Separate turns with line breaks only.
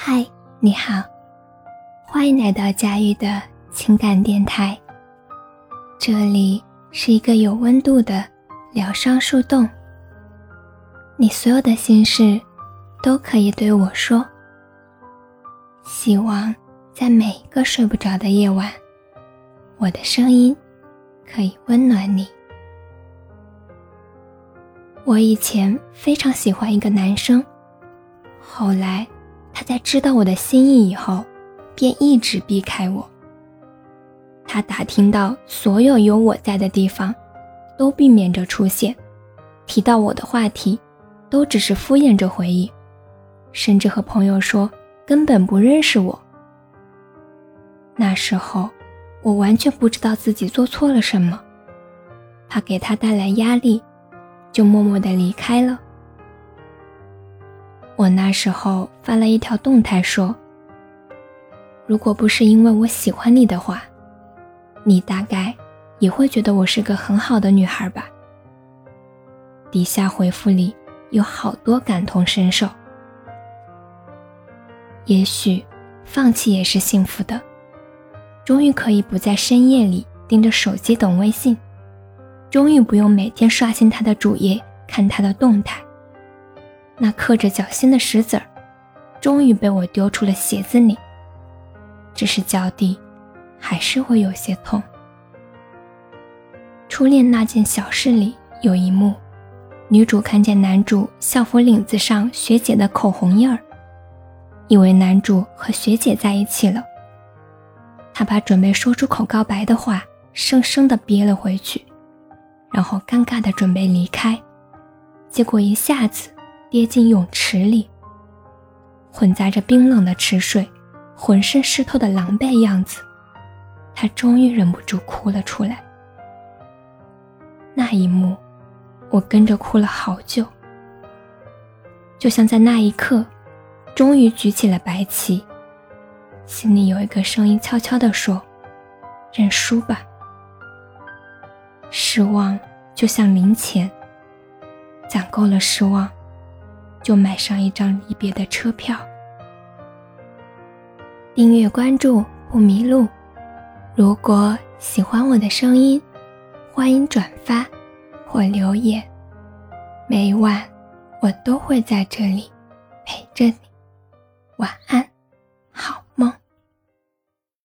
嗨，你好，欢迎来到佳玉的情感电台。这里是一个有温度的疗伤树洞，你所有的心事都可以对我说。希望在每一个睡不着的夜晚，我的声音可以温暖你。我以前非常喜欢一个男生，后来。在知道我的心意以后，便一直避开我。他打听到所有有我在的地方，都避免着出现；提到我的话题，都只是敷衍着回应，甚至和朋友说根本不认识我。那时候，我完全不知道自己做错了什么，怕给他带来压力，就默默地离开了。我那时候发了一条动态说：“如果不是因为我喜欢你的话，你大概也会觉得我是个很好的女孩吧。”底下回复里有好多感同身受。也许放弃也是幸福的，终于可以不在深夜里盯着手机等微信，终于不用每天刷新他的主页看他的动态。那刻着脚心的石子儿，终于被我丢出了鞋子里。只是脚底，还是会有些痛。初恋那件小事里有一幕，女主看见男主校服领子上学姐的口红印儿，以为男主和学姐在一起了。她把准备说出口告白的话生生的憋了回去，然后尴尬的准备离开，结果一下子。跌进泳池里，混杂着冰冷的池水，浑身湿透的狼狈样子，他终于忍不住哭了出来。那一幕，我跟着哭了好久，就像在那一刻，终于举起了白旗，心里有一个声音悄悄地说：“认输吧。”失望就像零钱，攒够了失望。就买上一张离别的车票。订阅关注不迷路。如果喜欢我的声音，欢迎转发或留言。每晚我都会在这里陪着你。晚安。